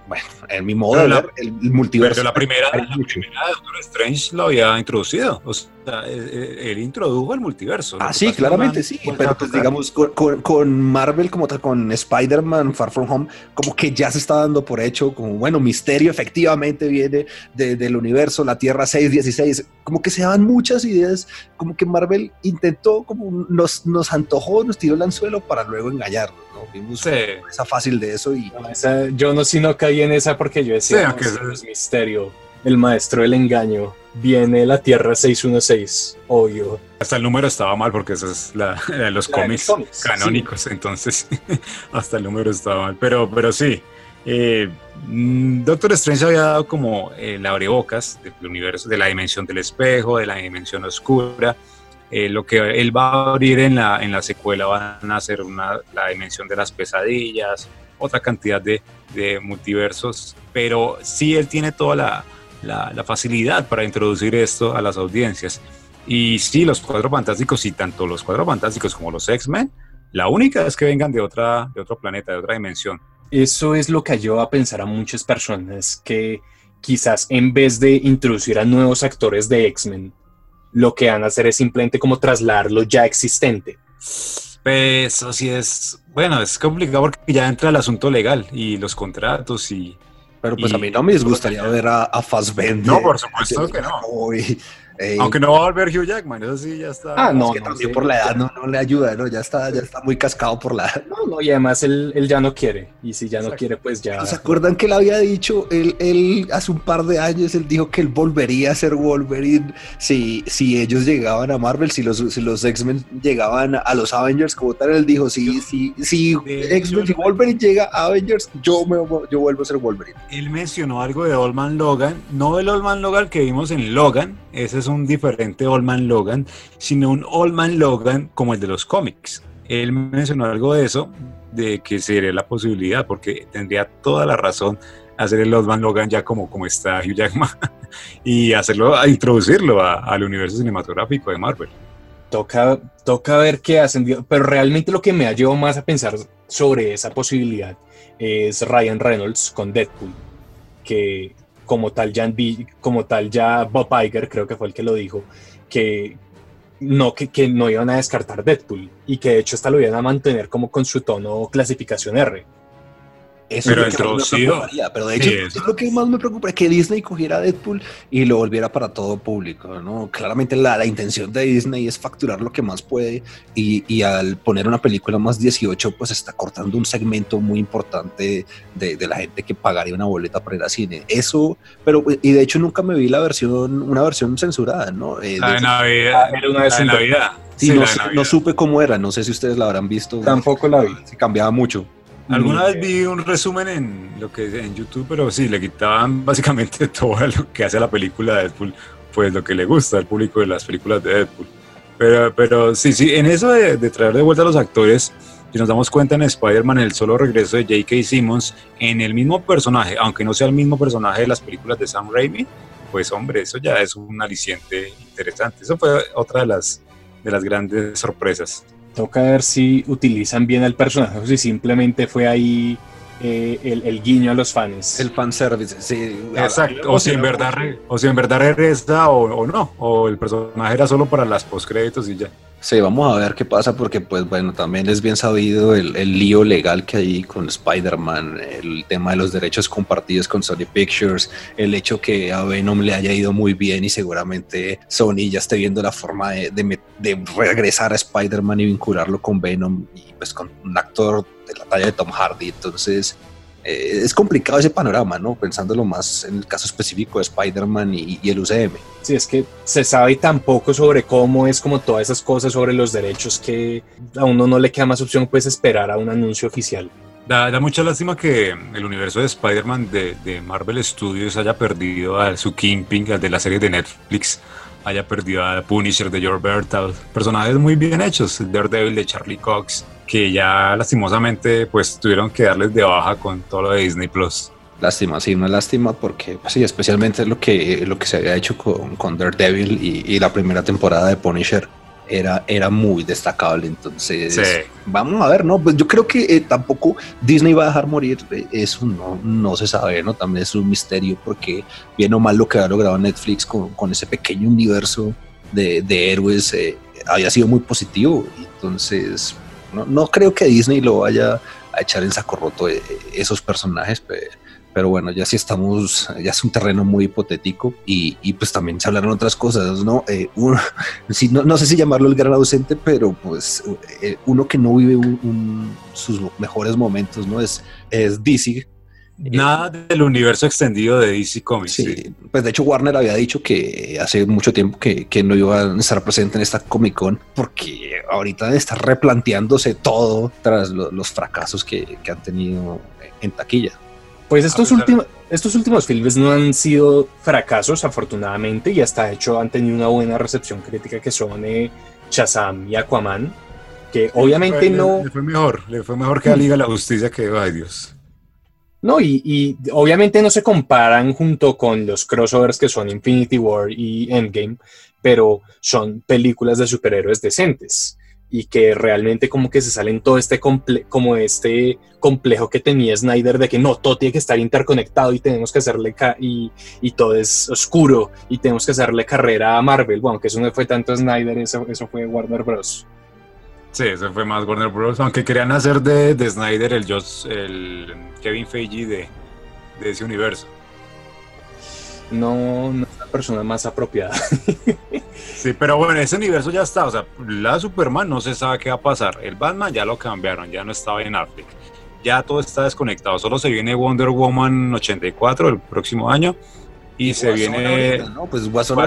bueno, en mi modo de ver, el, multiverso. Pero la primera, la primera de Doctor Strange lo había introducido. O sea, él, introdujo el multiverso. Ah, sí, claramente sí. Pero pues digamos, con, con, Marvel, como tal, con Spider-Man, Far From Home, como que ya se está dando por hecho, como bueno, Misterio efectivamente viene del universo, la Tierra 616. Como que se daban muchas ideas, como que Marvel intentó, como nos, nos antojó, nos tiró el anzuelo para luego engañarnos. ¿no? Vimos esa fácil de eso y. yo no, si no caí en esa porque yo decía, que es Misterio, el maestro del engaño viene la Tierra 616, obvio. Hasta el número estaba mal porque eso es la, los cómics, canónicos, entonces hasta el número estaba mal. Pero, pero sí, eh, mm, Doctor Strange había dado como eh, la abrebocas del universo, de la dimensión del espejo, de la dimensión oscura. Eh, lo que él va a abrir en la, en la secuela van a ser una, la dimensión de las pesadillas, otra cantidad de, de multiversos, pero sí él tiene toda la, la, facilidad para introducir esto a las audiencias. Y sí, los cuatro fantásticos, y tanto los cuatro fantásticos como los X-Men, la única es que vengan de, otra, de otro planeta, de otra dimensión. Eso es lo que ayuda a pensar a muchas personas que quizás en vez de introducir a nuevos actores de X-Men, lo que van a hacer es simplemente como trasladar lo ya existente. Pues eso sí es, bueno, es complicado porque ya entra el asunto legal y los contratos y pero pues a mí no me disgustaría ver a, a Fassbender. No, por supuesto que no. Aunque no va a volver Hugh Jackman, eso sí ya está. Ah, no, es que también por la edad no, no, le ayuda, ¿no? Ya está, ya está muy cascado por la edad. No, no, y además él, él ya no quiere. Y si ya no quiere, pues ya. ¿Se acuerdan que él había dicho, él, él hace un par de años, él dijo que él volvería a ser Wolverine si, si ellos llegaban a Marvel, si los, si los X-Men llegaban a los Avengers como tal, él dijo, si, si, si X-Men, si Wolverine llega a Avengers, yo, me, yo vuelvo a ser Wolverine. Él mencionó algo de Old Man Logan, no el Old Man Logan que vimos en Logan, ese es un diferente Old Man Logan, sino un Old Man Logan como el de los cómics. Él mencionó algo de eso, de que sería la posibilidad, porque tendría toda la razón hacer el Old Man Logan ya como, como está Hugh Jackman y hacerlo, a introducirlo al universo cinematográfico de Marvel. Toca, toca ver qué hacen, pero realmente lo que me ha llevado más a pensar sobre esa posibilidad es Ryan Reynolds con Deadpool, que como tal ya, como tal ya Bob Iger creo que fue el que lo dijo, que no, que, que, no iban a descartar Deadpool y que de hecho hasta lo iban a mantener como con su tono clasificación R. Eso pero es lo que Pero de hecho, es lo que más me preocupa, que Disney cogiera Deadpool y lo volviera para todo público. ¿no? Claramente la, la intención de Disney es facturar lo que más puede y, y, al poner una película más 18, pues está cortando un segmento muy importante de, de, la gente que pagaría una boleta para ir al cine. Eso, pero y de hecho nunca me vi la versión, una versión censurada, ¿no? Eh, la de Navidad. Ah, era una de Navidad. Sí, no, no, supe cómo era, no sé si ustedes la habrán visto. Tampoco la vi. Se cambiaba mucho. Alguna vez vi un resumen en lo que en YouTube, pero sí, le quitaban básicamente todo lo que hace la película de Deadpool, pues lo que le gusta al público de las películas de Deadpool. Pero, pero sí, sí, en eso de, traer de vuelta a los actores, si nos damos cuenta en Spider-Man, el solo regreso de J.K. Simmons en el mismo personaje, aunque no sea el mismo personaje de las películas de Sam Raimi, pues hombre, eso ya es un aliciente interesante. Eso fue otra de las, de las grandes sorpresas. Toca ver si utilizan bien al personaje o si simplemente fue ahí eh, el, guiño a los fans. El fanservice, sí. Exacto. O si, en verdad, o si en verdad regresa o, o no. O el personaje era solo para las postcréditos y ya. Sí, vamos a ver qué pasa porque pues bueno, también es bien sabido el, lío legal que hay con Spider-Man, el tema de los derechos compartidos con Sony Pictures, el hecho que a Venom le haya ido muy bien y seguramente Sony ya esté viendo la forma de, de regresar a Spider-Man y vincularlo con Venom y pues con un actor de la talla de Tom Hardy. Entonces, eh, es complicado ese panorama, ¿no? Pensándolo más en el caso específico de Spider-Man y, y, el UCM. Sí, es que se sabe tan poco sobre cómo es como todas esas cosas sobre los derechos que a uno no le queda más opción pues esperar a un anuncio oficial. Da, mucha lástima que el universo de Spider-Man de, Marvel Studios haya perdido a su Kingpin, de la serie de Netflix, haya perdido a Punisher de George Bertal, personajes muy bien hechos, el Daredevil de Charlie Cox, que ya lastimosamente pues tuvieron que darles de baja con todo lo de Disney Plus. Lástima, sí, una lástima porque pues, sí, especialmente lo que, lo que se había hecho con, con Daredevil y, y la primera temporada de Punisher era, era muy destacable. Entonces, vamos a ver, ¿no? Pues yo creo que eh, tampoco Disney va a dejar morir, eh, eso no, no se sabe, ¿no? También es un misterio porque bien o mal lo que ha logrado Netflix con, con ese pequeño universo de, de héroes eh, había sido muy positivo. Entonces, no, no creo que Disney lo vaya a echar en saco roto esos personajes, pero bueno, ya sí estamos, ya es un terreno muy hipotético y, pues también se hablaron otras cosas, ¿no? Eh, no, no, sé si llamarlo el gran ausente, pero pues eh, uno que no vive sus mejores momentos, ¿no? Es, es DC. Nada del universo extendido de DC Comics. Sí, pues de hecho Warner había dicho que hace mucho tiempo que, que no iba a estar presente en esta Comic Con porque ahorita está replanteándose todo tras los fracasos que, que han tenido en taquilla. Pues estos, últimos, estos últimos filmes no han sido fracasos, afortunadamente, y hasta hecho han tenido una buena recepción crítica que son eh, Shazam y Aquaman, que obviamente no... Le, fue mejor, le fue mejor que la Liga de la Justicia que, ay Dios. No, y, y, obviamente no se comparan junto con los crossovers que son Infinity War y Endgame, pero son películas de superhéroes decentes y que realmente como que se salen todo este como este complejo que tenía Snyder de que no, todo tiene que estar interconectado y tenemos que hacerle y, y, todo es oscuro y tenemos que hacerle carrera a Marvel, bueno, que eso no fue tanto Snyder, eso, eso fue Warner Bros. Sí, eso fue más Warner Bros. Aunque querían hacer de, de Snyder el, Josh, el Kevin Feige de, de ese universo. No, no es la persona más apropiada. Sí, pero bueno, ese universo ya está. O sea, la Superman no se sabe qué va a pasar. El Batman ya lo cambiaron, ya no estaba en África. Ya todo está desconectado. Solo se viene Wonder Woman 84 el próximo año. Y se viene. ¿no? Pues Guasón.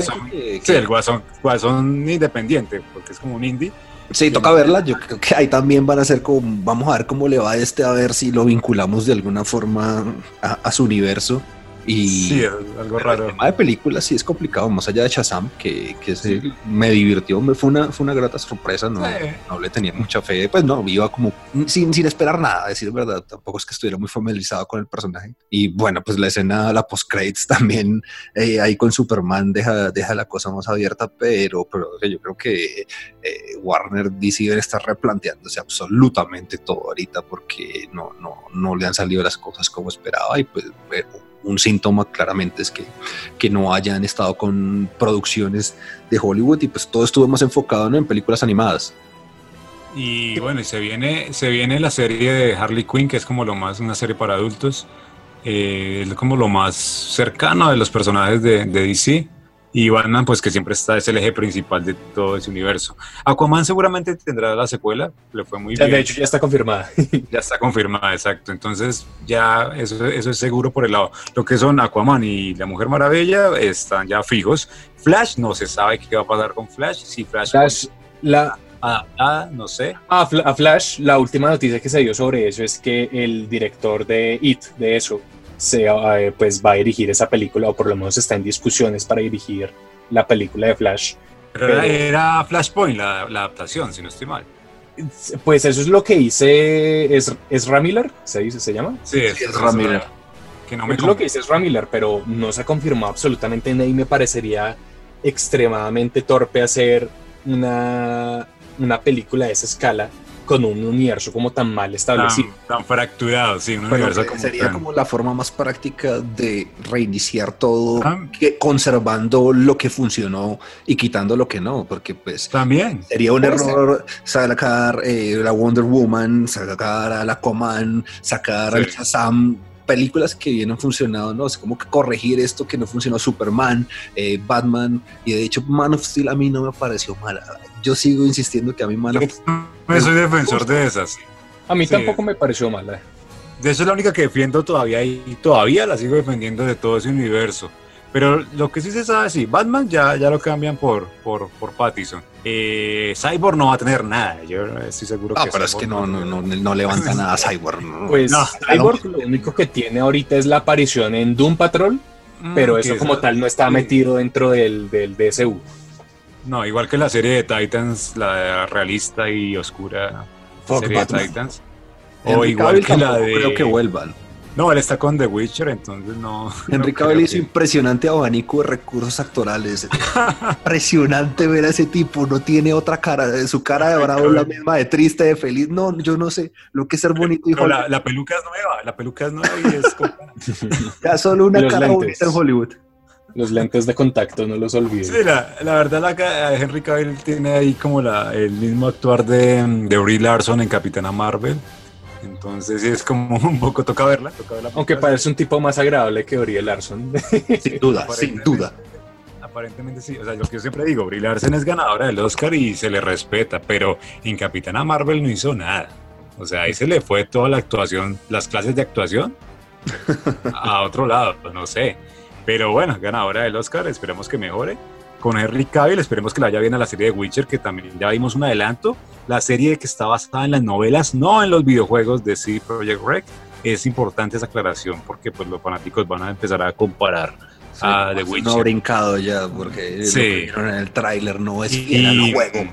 Sí, el Guasón, Guasón independiente, porque es como un indie. Sí, toca verla. Yo creo que ahí también van a ser como. Vamos a ver cómo le va a este, a ver si lo vinculamos de alguna forma a su universo. Y sí, algo raro. El tema de películas sí es complicado, más allá de Shazam, que, que me divirtió, me fue una, fue una grata sorpresa, no, no le tenía mucha fe, pues no, iba como sin, sin esperar nada, decir verdad, tampoco es que estuviera muy familiarizado con el personaje. Y bueno, pues la escena, la post-credits también, eh, ahí con Superman deja, deja la cosa más abierta, pero, pero yo creo que eh, Warner DC debe estar replanteándose absolutamente todo ahorita porque no, no, no le han salido las cosas como esperaba y pues... Eh, un síntoma claramente es que, que no hayan estado con producciones de Hollywood y pues todo estuvo más enfocado en películas animadas. Y bueno, y se viene, se viene la serie de Harley Quinn, que es como lo más, una serie para adultos, eh, es como lo más cercano de los personajes de, de DC. Y Batman, pues que siempre está, es el eje principal de todo ese universo. Aquaman seguramente tendrá la secuela, le fue muy bien. De hecho, ya está confirmada. ya está confirmada, exacto. Entonces, ya eso, eso es seguro por el lado. Lo que son Aquaman y la Mujer Maravilla están ya fijos. Flash, no se sabe qué va a pasar con Flash. Si Flash, Flash la, ah, no sé. Ah, a Flash, la última noticia que se dio sobre eso es que el director de It, de eso, se, eh, pues va a dirigir esa película, o por lo menos está en discusiones para dirigir la película de Flash. Pero, era Flashpoint la, adaptación, si no estoy mal. Pues eso es lo que hice, es, es Ramiller, ¿se dice, se llama? Sí, es, es Ramiller. Que no me es lo que dice es Ramiller, pero no se ha confirmado absolutamente nada y me parecería extremadamente torpe hacer una, una película de esa escala con un universo como tan mal establecido. Tan, fracturado, sí, un universo como Sería como la forma más práctica de reiniciar todo, ah. que, conservando lo que funcionó y quitando lo que no, porque pues... También. Sería un error sacar eh, la Wonder Woman, sacar a la Coman, sacar al Shazam, películas que vienen funcionando, ¿no? Es como que corregir esto que no funcionó, Superman, eh, Batman, y de hecho Man of Steel a mí no me pareció mala yo sigo insistiendo que a mí mala. Yo soy defensor de esas. A mí tampoco me pareció mala. de eso es la única que defiendo todavía y todavía la sigo defendiendo de todo ese universo. Pero lo que sí se sabe, sí, Batman ya, ya lo cambian por, por, por Pattison. Eh, Cyborg no va a tener nada, yo estoy seguro ah, que pero es que no, no, no, no levanta nada Cyborg. Pues no, Cyborg lo único que tiene ahorita es la aparición en Doom Patrol, mm, pero eso como tal no está metido dentro del, del DSU. No, igual que la serie de Titans, la realista y oscura serie de Titans. O igual que la de. Creo que vuelvan. No, él está con The Witcher, entonces no. Henry Cavill hizo impresionante abanico de recursos actorales. impresionante ver a ese tipo, no tiene otra cara. Su cara de bravo es la misma de triste, de feliz. No, yo no sé lo que es ser bonito. Y la, la, peluca es nueva, la peluca es nueva y es como... ya solo una cara bonita en Hollywood. Los lentes de contacto, no los olvides. Sí, la, la verdad, la, Henry Cavill tiene ahí como la, el mismo actuar de, de Brie Larson en Capitana Marvel. Entonces es como un poco toca verla. Toca verla Aunque parece un tipo más agradable que Brie Larson. Sin duda, sin duda. Aparentemente sí. O sea, lo que yo siempre digo, Brie Larson es ganadora del Oscar y se le respeta, pero en Capitana Marvel no hizo nada. O sea, ahí se le fue toda la actuación, las clases de actuación a otro lado, no sé. Pero bueno, ganadora del Oscar, esperemos que mejore con Henry Cavill. Esperemos que le vaya bien a la serie de Witcher, que también ya vimos un adelanto. La serie que está basada en las novelas, no en los videojuegos de CD Projekt Red. Es importante esa aclaración porque pues los fanáticos van a empezar a comparar a The Witcher. No brincado ya porque sí. en el tráiler no es y, el juego.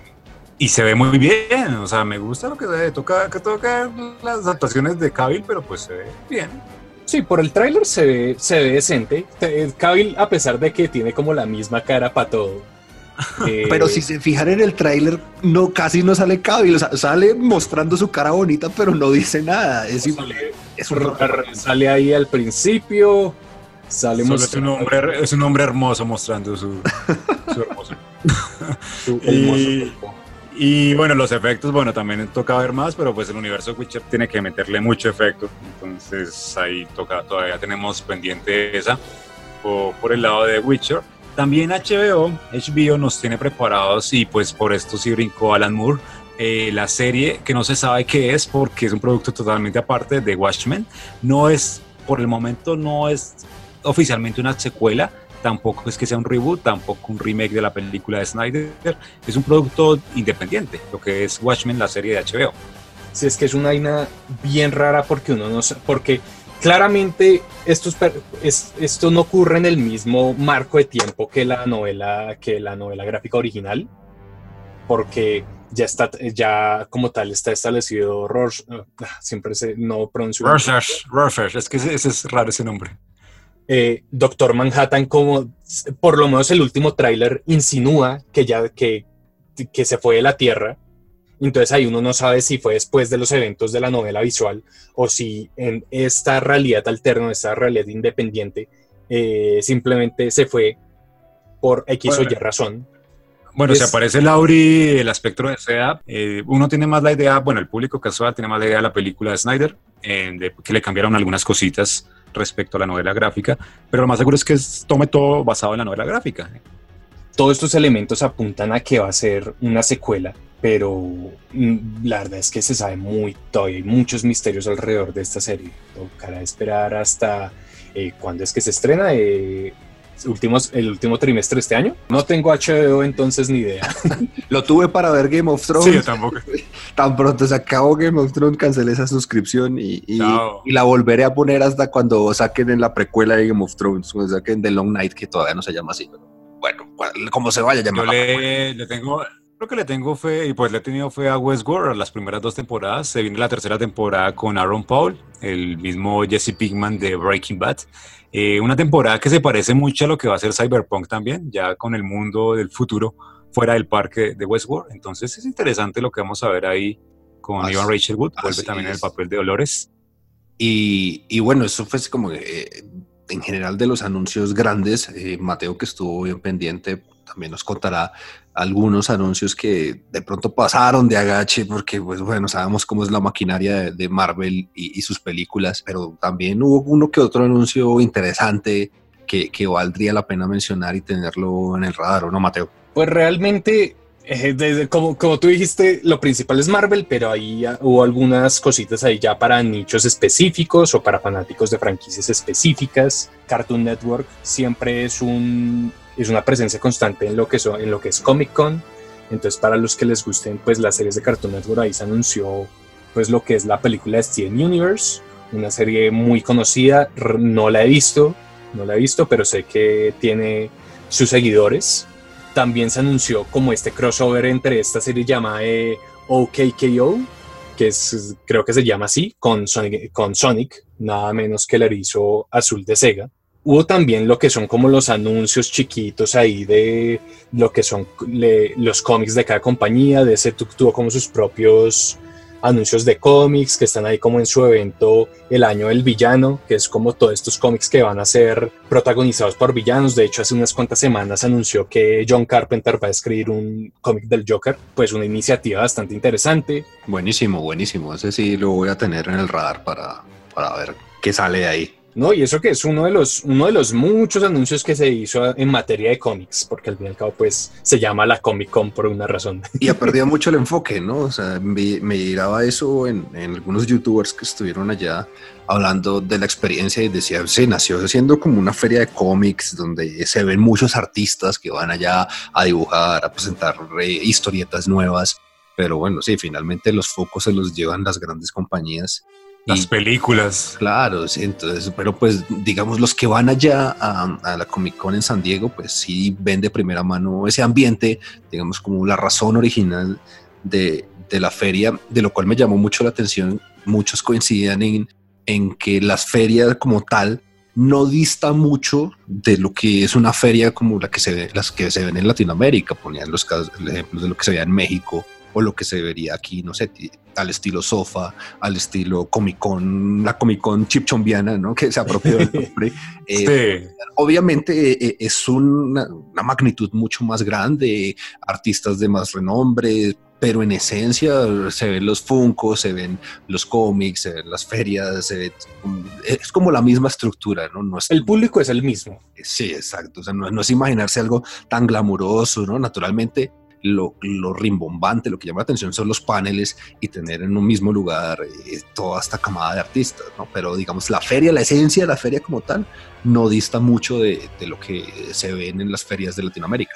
Y se ve muy bien, o sea, me gusta lo que se toca, que toca las actuaciones de Cavill, pero pues se ve bien. Sí, por el tráiler se ve, se ve decente. Cavill, a pesar de que tiene como la misma cara para todo. Pero si se fijan en el tráiler, no, casi no sale Cavill. O sea, sale mostrando su cara bonita, pero no dice nada. Es, sale, es un sale ahí al principio. Sale es, un hombre, es un hombre hermoso mostrando su, su hermoso. su hermoso y bueno, los efectos, bueno, también toca ver más, pero pues el universo Witcher tiene que meterle mucho efecto. Entonces ahí toca, todavía tenemos pendiente esa por, por el lado de Witcher. También HBO, HBO nos tiene preparados y pues por esto sí brincó Alan Moore. Eh, la serie que no se sabe qué es porque es un producto totalmente aparte de Watchmen. No es, por el momento no es oficialmente una secuela, tampoco es que sea un reboot, tampoco un remake de la película de Snyder, es un producto independiente, lo que es Watchmen, la serie de HBO. Sí, es que es una vaina bien rara porque uno no porque claramente esto, es, esto no ocurre en el mismo marco de tiempo que la novela, que la novela gráfica original, porque ya está, ya como tal está establecido Rorsch, ah, siempre se no pronuncio. Rorschach, es que ese es raro ese nombre. Eh, Doctor Manhattan, como por lo menos el último tráiler insinúa que ya que, que se fue de la Tierra. Entonces ahí uno no sabe si fue después de los eventos de la novela visual o si en esta realidad alterna, esta realidad independiente, eh, simplemente se fue por X o Y razón. Bueno, si aparece Lauri, el espectro de SEA, eh, uno tiene más la idea, bueno, el público casual tiene más la idea de la película de Snyder, de que le cambiaron algunas cositas respecto a la novela gráfica, pero lo más seguro es que tome todo basado en la novela gráfica. Todos estos elementos apuntan a que va a ser una secuela, pero mm, la verdad es que se sabe muy, todavía hay muchos misterios alrededor de esta serie. Tocará esperar hasta eh, cuándo es que se estrena. Eh, últimos, el último trimestre de este año. No tengo HBO, entonces ni idea. Lo tuve para ver Game of Thrones. Sí, yo tampoco. Tan pronto se acabó Game of Thrones, cancelé esa suscripción y, y, la volveré a poner hasta cuando saquen en la precuela de Game of Thrones, cuando saquen The Long Night, que todavía no se llama así. bueno, como se vaya a llamar. Yo le, le tengo, Creo que le tengo fe, y pues le he tenido fe a Westworld las primeras dos temporadas. Se viene la tercera temporada con Aaron Paul, el mismo Jesse Pinkman de Breaking Bad. Eh, una temporada que se parece mucho a lo que va a ser Cyberpunk también, ya con el mundo del futuro fuera del parque de Westworld. Entonces es interesante lo que vamos a ver ahí con Ivan Rachel Wood, vuelve también en el papel de Dolores. Y, y bueno, eso fue como eh, en general de los anuncios grandes, eh, Mateo que estuvo bien pendiente también nos contará algunos anuncios que de pronto pasaron de agache, porque pues bueno, sabemos cómo es la maquinaria de, Marvel y, sus películas, pero también hubo uno que otro anuncio interesante que, que, valdría la pena mencionar y tenerlo en el radar, ¿o no, Mateo? Pues realmente Eh, como, como tú dijiste, lo principal es Marvel, pero ahí hubo algunas cositas ahí ya para nichos específicos o para fanáticos de franquicias específicas. Cartoon Network siempre es, un, es una presencia constante en lo que, son, en lo que es Comic Con. Entonces, para los que les gusten pues las series de Cartoon Network, ahí se anunció pues lo que es la película Steven Universe, una serie muy conocida, no la he visto, no la he visto, pero sé que tiene sus seguidores también se anunció como este crossover entre esta serie llamada eh, OKKO, que es, creo que se llama así, con Sonic, con Sonic, nada menos que el erizo azul de Sega. Hubo también lo que son como los anuncios chiquitos ahí de lo que son los cómics de cada compañía, de ese tuvo como sus propios anuncios de cómics que están ahí como en su evento El Año del Villano, que es como todos estos cómics que van a ser protagonizados por villanos. De hecho, hace unas cuantas semanas anunció que John Carpenter va a escribir un cómic del Joker, pues una iniciativa bastante interesante. Buenísimo, buenísimo. Ese sí lo voy a tener en el radar para, para ver qué sale de ahí. No, y eso que es uno de los, uno de los muchos anuncios que se hizo en materia de cómics, porque al fin y al cabo, pues, se llama la Comic Con por una razón. Y ha perdido mucho el enfoque, ¿no? O sea, me, me llegaba eso en, en, algunos youtubers que estuvieron allá hablando de la experiencia y decía, se nació siendo como una feria de cómics donde se ven muchos artistas que van allá a dibujar, a presentar historietas nuevas. Pero bueno, sí, finalmente los focos se los llevan las grandes compañías las películas. Claro, sí, entonces, pero pues digamos los que van allá a, la Comic Con en San Diego, pues sí ven de primera mano ese ambiente, digamos como la razón original de, de la feria, de lo cual me llamó mucho la atención. Muchos coincidían en, en que las ferias como tal no dista mucho de lo que es una feria como la que se ve, las que se ven en Latinoamérica, ponían los casos, el ejemplo de lo que se veía en México o lo que se vería aquí, no sé, al estilo Sofa, al estilo Comic Con, la Comic Con chipchombiana, ¿no? Que se apropió del nombre. Eh, obviamente eh, es una, magnitud mucho más grande, artistas de más renombre, pero en esencia se ven los Funko, se ven los cómics, se ven las ferias, es como la misma estructura, ¿no? no es, el público es el mismo. Sí, exacto. O sea, no, no es imaginarse algo tan glamuroso, ¿no? Naturalmente lo, rimbombante, lo que llama la atención son los paneles y tener en un mismo lugar eh, toda esta camada de artistas, ¿no? Pero digamos, la feria, la esencia de la feria como tal, no dista mucho de, lo que se ven en las ferias de Latinoamérica.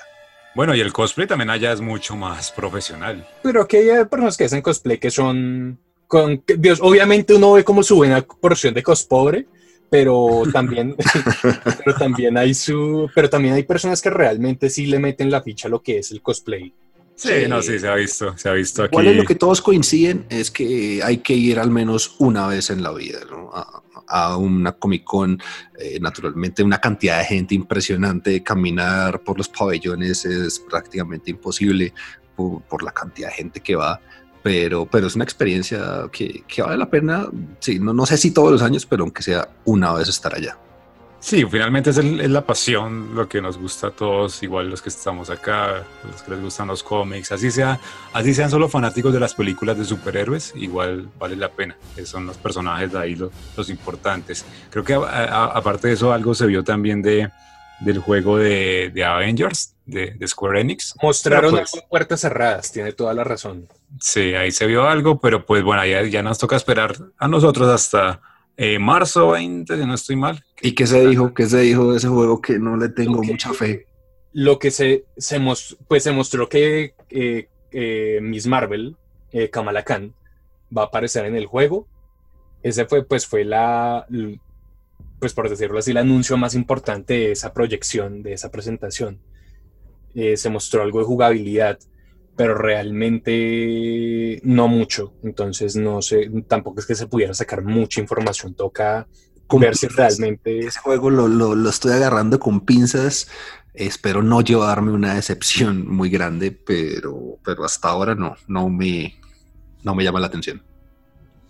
Bueno, y el cosplay también allá es mucho más profesional. Pero que hay personas que hacen cosplay que son... Con, Dios, obviamente uno ve como su buena porción de cospobre, pero también, pero también hay su, pero también hay personas que realmente sí le meten la ficha a lo que es el cosplay. Sí, no, sí, se ha visto, se ha visto aquí. ¿Cuál es lo que todos coinciden? Es que hay que ir al menos una vez en la vida, ¿no? a, una Comic Con, eh, naturalmente una cantidad de gente impresionante, caminar por los pabellones es prácticamente imposible por, por la cantidad de gente que va pero, pero es una experiencia que, que vale la pena, sí, no, no sé si todos los años, pero aunque sea una vez estar allá. Sí, finalmente es, es, la pasión lo que nos gusta a todos, igual los que estamos acá, los que les gustan los cómics, así, sea, así sean solo fanáticos de las películas de superhéroes, igual vale la pena, son los personajes de ahí los, los importantes. Creo que aparte de eso algo se vio también de, del juego de, de Avengers, de, de, Square Enix. Mostraron pues, puertas cerradas, tiene toda la razón. Sí, ahí se vio algo, pero pues bueno, ya, ya nos toca esperar a nosotros hasta eh, marzo 20, si no estoy mal. ¿Y qué se dijo? ¿Qué se dijo de ese juego que no le tengo mucha fe? Lo que se, se, pues se mostró que eh, eh, Miss Marvel, Kamala Khan, va a aparecer en el juego. Ese fue, pues, fue la, pues por decirlo así, el anuncio más importante de esa proyección, de esa presentación. Eh, se mostró algo de jugabilidad, pero realmente no mucho. Entonces, no sé, tampoco es que se pudiera sacar mucha información. Toca ver si realmente. Ese juego lo, lo, lo estoy agarrando con pinzas. Espero no llevarme una decepción muy grande, pero, pero hasta ahora no, no me, no me llama la atención.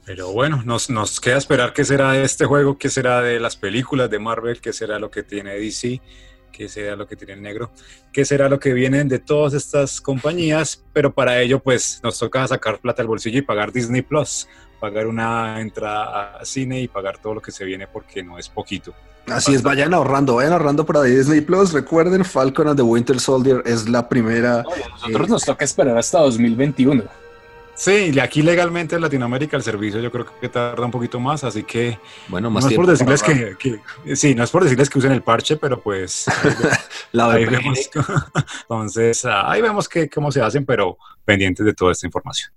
Pero bueno, nos, nos queda esperar qué será de este juego, qué será de las películas de Marvel, qué será lo que tiene DC. Qué será lo que tiene el negro, qué será lo que vienen de todas estas compañías, pero para ello pues nos toca sacar plata al bolsillo y pagar Disney Plus, pagar una entrada a cine y pagar todo lo que se viene porque no es poquito. Así es, vayan ahorrando, vayan ahorrando para Disney Plus. Recuerden, Falcon and the Winter Soldier es la primera. a nosotros nos toca esperar hasta 2021. Sí, y aquí legalmente en Latinoamérica el servicio yo creo que tarda un poquito más, así que bueno, más no es por decirles que, sí, no es por decirles que usen el parche, pero pues la ahí vemos, entonces ah, ahí vemos que, cómo se hacen, pero pendientes de toda esta información.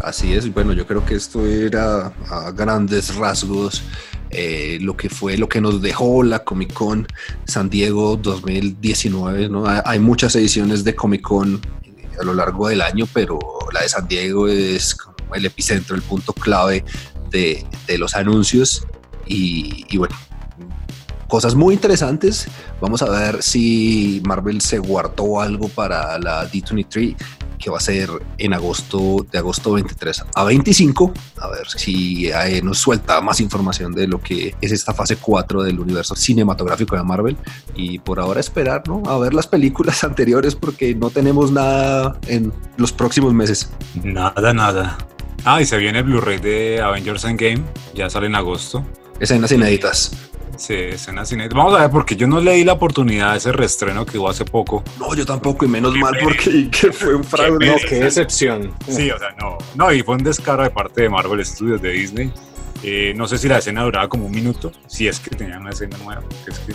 Así es, bueno, yo creo que esto era a grandes rasgos eh, lo que fue, lo que nos dejó la Comic Con San Diego 2019. ¿no? Hay muchas ediciones de Comic Con eh, a lo largo del año, pero la de San Diego es el epicentro, el punto clave de, los anuncios. Y bueno, cosas muy interesantes. Vamos a ver si Marvel se guardó algo para la D23 que va a ser en agosto, de agosto 23 a 25. A ver si eh, nos suelta más información de lo que es esta fase 4 del universo cinematográfico de Marvel. Y por ahora esperar, ¿no? A ver las películas anteriores porque no tenemos nada en los próximos meses. Nada, nada. Ah, y se viene el Blu-ray de Avengers Endgame, ya sale en agosto. Escenas inéditas. Sí, escenas inéditas. Vamos a ver, porque yo no leí la oportunidad de ese restreno que hubo hace poco. No, yo tampoco, y menos mal porque fue un fraude. No, qué decepción. Sí, o sea, no. No, y fue un descaro de parte de Marvel Studios de Disney. Eh, no sé si la escena duraba como un minuto, si es que tenían una escena nueva, porque es que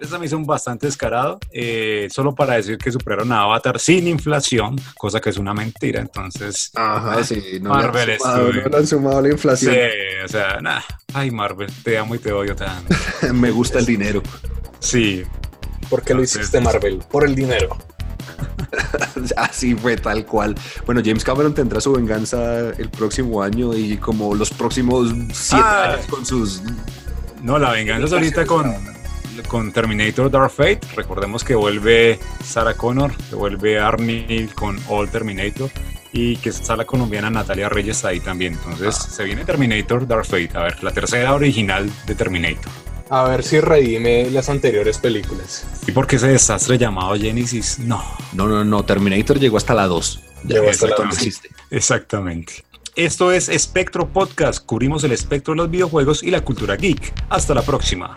esta me hizo un bastante descarado, eh, solo para decir que superaron a Avatar sin inflación, cosa que es una mentira. Entonces, Ajá, sí, no Marvel le sumado, no le han sumado la inflación. Sí, o sea, nada. Ay, Marvel, te amo y te odio tanto. me gusta el dinero. Sí. ¿Por qué lo hiciste, Marvel? Por el dinero. Así fue tal cual. Bueno, James Cameron tendrá su venganza el próximo año y como los próximos siete ah. años con sus. No, la venganza es ahorita con con Terminator Dark Fate. Recordemos que vuelve Sarah Connor, que vuelve Arnie con All Terminator y que está la colombiana Natalia Reyes ahí también. Entonces se viene Terminator Dark Fate, a ver, la tercera original de Terminator. A ver si redime las anteriores películas. ¿Y por qué ese desastre llamado Genesis? No. No, no, no, Terminator llegó hasta la 2. Llegó hasta la 2. Exactamente. Esto es Espectro Podcast. Cubrimos el espectro de los videojuegos y la cultura geek. Hasta la próxima.